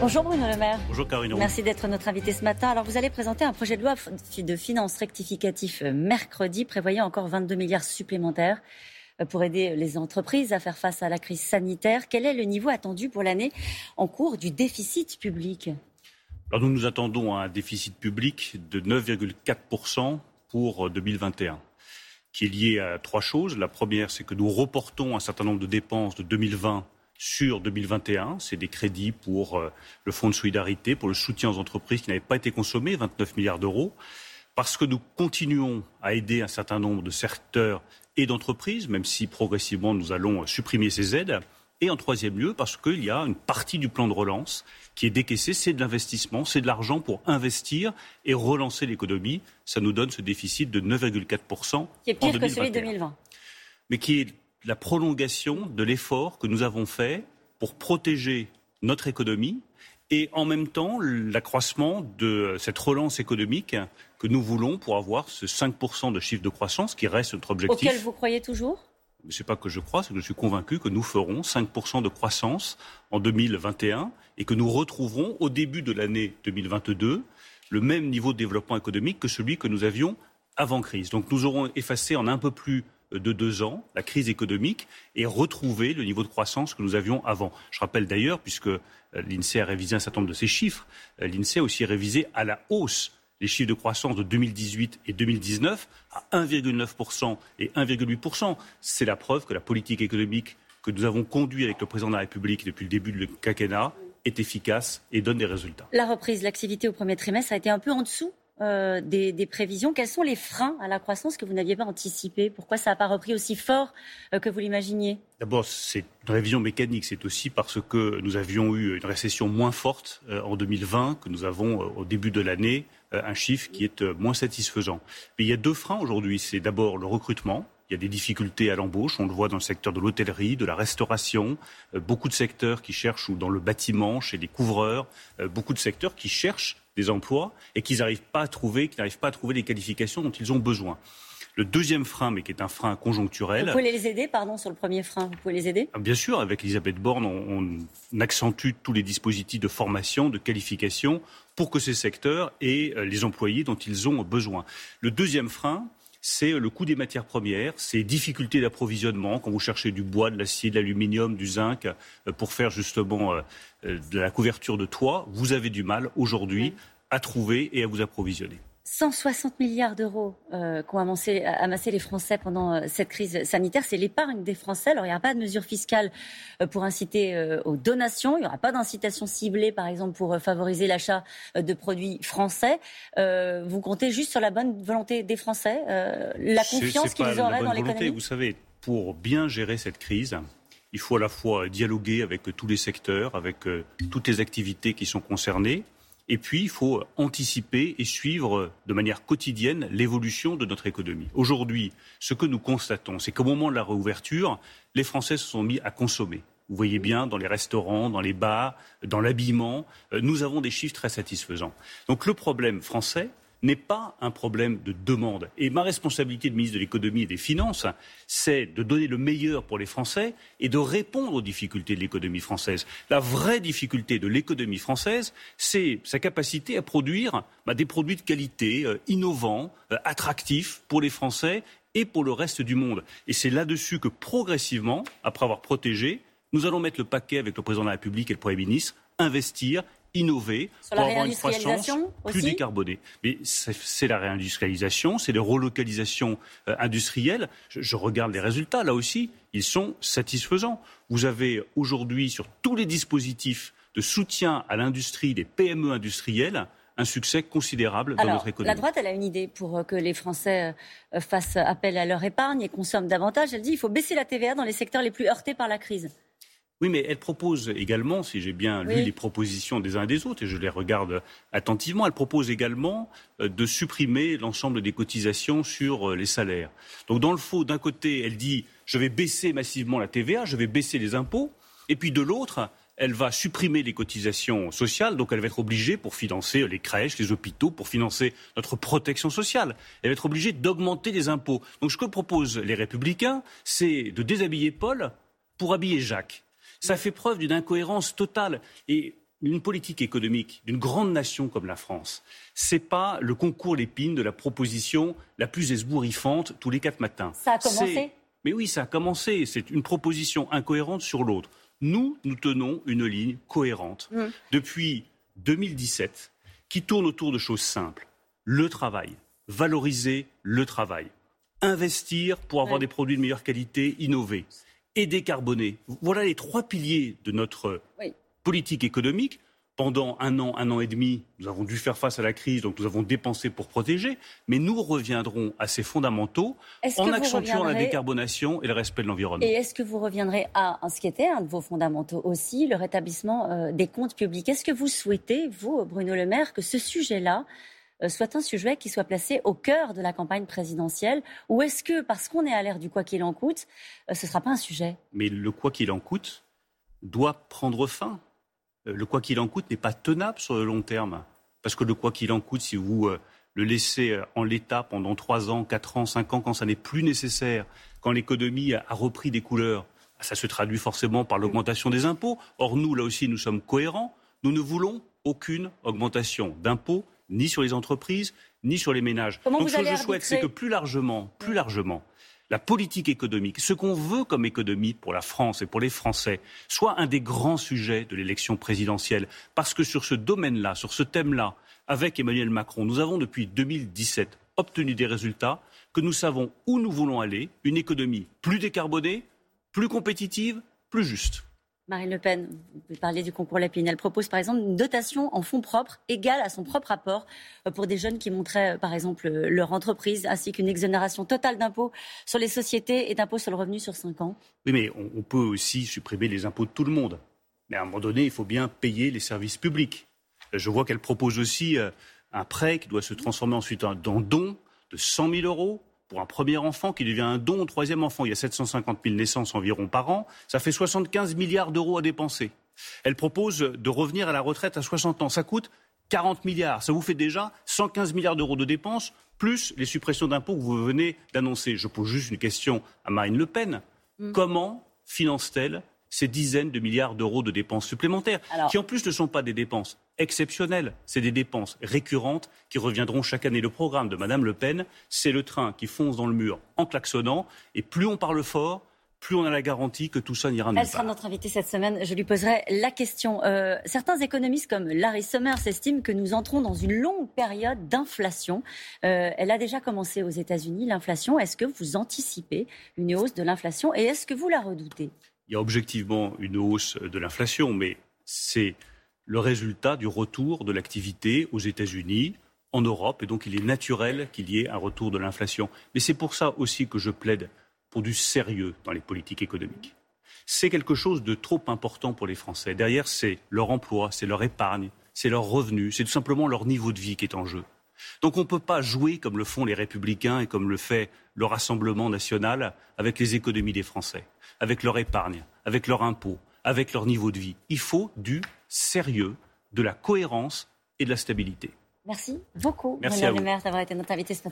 Bonjour Bruno Le Maire. Bonjour Carino. Merci d'être notre invité ce matin. Alors vous allez présenter un projet de loi de finances rectificatif euh, mercredi prévoyant encore 22 milliards supplémentaires euh, pour aider les entreprises à faire face à la crise sanitaire. Quel est le niveau attendu pour l'année en cours du déficit public? Alors nous nous attendons à un déficit public de 9,4% pour 2021 euh, qui est lié à trois choses. La première, c'est que nous reportons un certain nombre de dépenses de 2020 sur 2021. C'est des crédits pour euh, le fonds de solidarité, pour le soutien aux entreprises qui n'avaient pas été consommés, 29 milliards d'euros. Parce que nous continuons à aider un certain nombre de secteurs et d'entreprises, même si progressivement nous allons supprimer ces aides. Et en troisième lieu, parce qu'il y a une partie du plan de relance qui est décaissée, c'est de l'investissement, c'est de l'argent pour investir et relancer l'économie. Ça nous donne ce déficit de 9,4%. Qui est pire que celui de 2020. Mais qui est la prolongation de l'effort que nous avons fait pour protéger notre économie et en même temps l'accroissement de cette relance économique que nous voulons pour avoir ce 5% de chiffre de croissance qui reste notre objectif. Auquel vous croyez toujours? Ce n'est pas que je crois, c'est que je suis convaincu que nous ferons 5% de croissance en 2021 et que nous retrouverons au début de l'année 2022 le même niveau de développement économique que celui que nous avions avant crise. Donc nous aurons effacé en un peu plus de deux ans, la crise économique, et retrouver le niveau de croissance que nous avions avant. Je rappelle d'ailleurs, puisque euh, l'INSEE a révisé un certain nombre de ses chiffres, euh, l'INSEE a aussi révisé à la hausse les chiffres de croissance de 2018 et 2019 à 1,9% et 1,8%. C'est la preuve que la politique économique que nous avons conduite avec le président de la République depuis le début du quinquennat est efficace et donne des résultats. La reprise, l'activité au premier trimestre a été un peu en dessous euh, des, prévisions. Quels sont les freins à la croissance que vous n'aviez pas anticipés? Pourquoi ça n'a pas repris aussi fort euh, que vous l'imaginiez? D'abord, c'est une révision mécanique. C'est aussi parce que nous avions eu une récession moins forte euh, en 2020 que nous avons au début de l'année un chiffre qui est moins satisfaisant. Mais il y a deux freins aujourd'hui. C'est d'abord le recrutement. Il y a des difficultés à l'embauche. On le voit dans le secteur de l'hôtellerie, de la restauration. beaucoup de secteurs qui cherchent, ou dans le bâtiment, chez les couvreurs, beaucoup de secteurs qui cherchent des emplois et qu'ils n'arrivent pas à trouver, qu'ils n'arrivent pas à trouver les qualifications dont ils ont besoin. Le deuxième frein, mais qui est un frein conjoncturel. Vous pouvez les aider, pardon, sur le premier frein, vous pouvez les aider? Ah, Bien sûr, avec Elisabeth Borne, on, on, accentue tous les dispositifs de formation, de qualification, pour que ces secteurs aient euh, les employés dont ils ont besoin. Le deuxième frein, c'est le coût des matières premières, ces difficultés d'approvisionnement quand vous cherchez du bois, de l'acier, de l'aluminium, du zinc euh, pour faire justement euh, euh, de la couverture de toit. Vous avez du mal aujourd'hui à trouver et à vous approvisionner. 160 milliards d'euros euh, qu'ont amassé, amassé, les Français pendant euh, cette crise sanitaire. C'est l'épargne des Français. Alors, il n'y aura pas de mesures fiscales euh, pour inciter euh, aux donations. Il n'y aura pas d'incitation ciblée, par exemple, pour favoriser l'achat de produits français. vous comptez juste sur la bonne volonté des Français, la confiance qu'ils auraient dans l'économie Vous savez, pour bien gérer cette crise, il faut à la fois dialoguer avec tous les secteurs, avec toutes les activités qui sont concernées. Et puis, il faut anticiper et suivre de manière quotidienne l'évolution de notre économie. Aujourd'hui, ce que nous constatons, c'est qu'au moment de la réouverture, les Français se sont mis à consommer. Vous voyez bien, dans les restaurants, dans les bars, dans l'habillement, euh, nous avons des chiffres très satisfaisants. Donc le problème français, n'est pas un problème de demande. Et ma responsabilité de ministre de l'économie et des finances, c'est de donner le meilleur pour les Français et de répondre aux difficultés de l'économie française. La vraie difficulté de l'économie française, c'est sa capacité à produire bah, des produits de qualité, euh, innovants, euh, attractifs pour les Français et pour le reste du monde. Et c'est là-dessus que progressivement, après avoir protégé, nous allons mettre le paquet avec le président de la République et le Premier ministre, investir innover pour avoir une croissance plus décarbonée. Mais c'est la réindustrialisation, c'est les relocalisations euh, industrielles. Je, je, regarde les résultats, là aussi, ils sont satisfaisants. Vous avez aujourd'hui, sur tous les dispositifs de soutien à l'industrie, des PME industrielles, un succès considérable dans notre économie. La droite, elle a une idée pour euh, que les Français euh, fassent appel à leur épargne et consomment davantage. Elle dit qu'il faut baisser la TVA dans les secteurs les plus heurtés par la crise. Oui, mais elle propose également, si j'ai bien lu les propositions des uns et des autres, et je les regarde attentivement, elle propose également euh, de supprimer l'ensemble des cotisations sur euh, les salaires. Donc dans le faux, d'un côté, elle dit je vais baisser massivement la TVA, je vais baisser les impôts, et puis de l'autre, elle va supprimer les cotisations sociales, donc elle va être obligée, pour financer les crèches, les hôpitaux, pour financer notre protection sociale, elle va être obligée d'augmenter les impôts. Donc ce que proposent les républicains, c'est de déshabiller Paul pour habiller Jacques ça fait preuve d'une incohérence totale. Et une politique économique d'une grande nation comme la France, c'est pas le concours l'épine de la proposition la plus esbouriffante tous les quatre matins. Ça a commencé Mais oui, ça a commencé. C'est une proposition incohérente sur l'autre. Nous, nous tenons une ligne cohérente mmh. depuis 2017 qui tourne autour de choses simples. Le travail, valoriser le travail, investir pour avoir des produits de meilleure qualité, innover et décarboner. Voilà les trois piliers de notre politique économique. Pendant un an, un an et demi, nous avons dû faire face à la crise, donc nous avons dépensé pour protéger, mais nous reviendrons à ces fondamentaux en accentuant la décarbonation et le respect de l'environnement. Et est-ce que vous reviendrez à ce qui était un de vos fondamentaux aussi, le rétablissement euh, des comptes publics? Est-ce que vous souhaitez, vous, Bruno Le Maire, que ce sujet-là soit un sujet qui soit placé au cœur de la campagne présidentielle Ou est-ce que, parce qu'on est à l'ère du quoi qu'il en coûte, euh, ce ne sera pas un sujet? Mais le quoi qu'il en coûte doit prendre fin. Euh, le quoi qu'il en coûte n'est pas tenable sur le long terme. Parce que le quoi qu'il en coûte, si vous le laissez en l'état pendant trois ans, quatre ans, cinq ans, quand ça n'est plus nécessaire, quand l'économie a repris des couleurs, ça se traduit forcément par l'augmentation des impôts. Or, nous, là aussi, nous sommes cohérents. Nous ne voulons aucune augmentation d'impôts ni sur les entreprises, ni sur les ménages. Donc ce que je souhaite, c'est que plus largement, plus largement, la politique économique, ce qu'on veut comme économie pour la France et pour les Français, soit un des grands sujets de l'élection présidentielle. Parce que sur ce domaine-là, sur ce thème-là, avec Emmanuel Macron, nous avons depuis 2017 obtenu des résultats que nous savons où nous voulons aller, une économie plus décarbonée, plus compétitive, plus juste. Marine Le Pen, vous parlez du concours Lapine. Elle propose par exemple une dotation en fonds propres égale à son propre apport euh, pour des jeunes qui montraient euh, par exemple euh, leur entreprise, ainsi qu'une exonération totale d'impôts sur les sociétés et d'impôts sur le revenu sur 5 ans. Oui, mais on, peut aussi supprimer les impôts de tout le monde. Mais à un moment donné, il faut bien payer les services publics. Je vois qu'elle propose aussi un prêt qui doit se transformer ensuite en don de 100 000 euros pour un premier enfant qui devient un don au troisième enfant. Il y a 750 000 naissances environ par an. Ça fait 75 milliards d'euros à dépenser. Elle propose de revenir à la retraite à 60 ans. Ça coûte 40 milliards. Ça vous fait déjà 115 milliards d'euros de dépenses, plus les suppressions d'impôts que vous venez d'annoncer. Je pose juste une question à Marine Le Pen. Mm. Comment finance-t-elle ces dizaines de milliards d'euros de dépenses supplémentaires, qui en plus ne sont pas des dépenses exceptionnelles, c'est des dépenses récurrentes qui reviendront chaque année. Le programme de Mme Le Pen, c'est le train qui fonce dans le mur en klaxonnant, et plus on parle fort, plus on a la garantie que tout ça n'ira nulle Elle sera notre invitée cette semaine. Je lui poserai la question. Euh, certains économistes comme Larry Summers estiment que nous entrons dans une longue période d'inflation. Euh, elle a déjà commencé aux États-Unis, l'inflation. Est-ce que vous anticipez une hausse de l'inflation et est-ce que vous la redoutez? Il y a objectivement une hausse de l'inflation, mais c'est le résultat du retour de l'activité aux États-Unis, en Europe, et donc il est naturel qu'il y ait un retour de l'inflation. Mais c'est pour ça aussi que je plaide pour du sérieux dans les politiques économiques. C'est quelque chose de trop important pour les Français. Derrière, c'est leur emploi, c'est leur épargne, c'est leur revenu, c'est tout simplement leur niveau de vie qui est en jeu. Donc on ne peut pas jouer comme le font les républicains et comme le fait le Rassemblement national avec les économies des Français, avec leur épargne, avec leur impôt, avec leur niveau de vie. Il faut du sérieux, de la cohérence et de la stabilité. Merci beaucoup, Merci à d'avoir été notre invité ce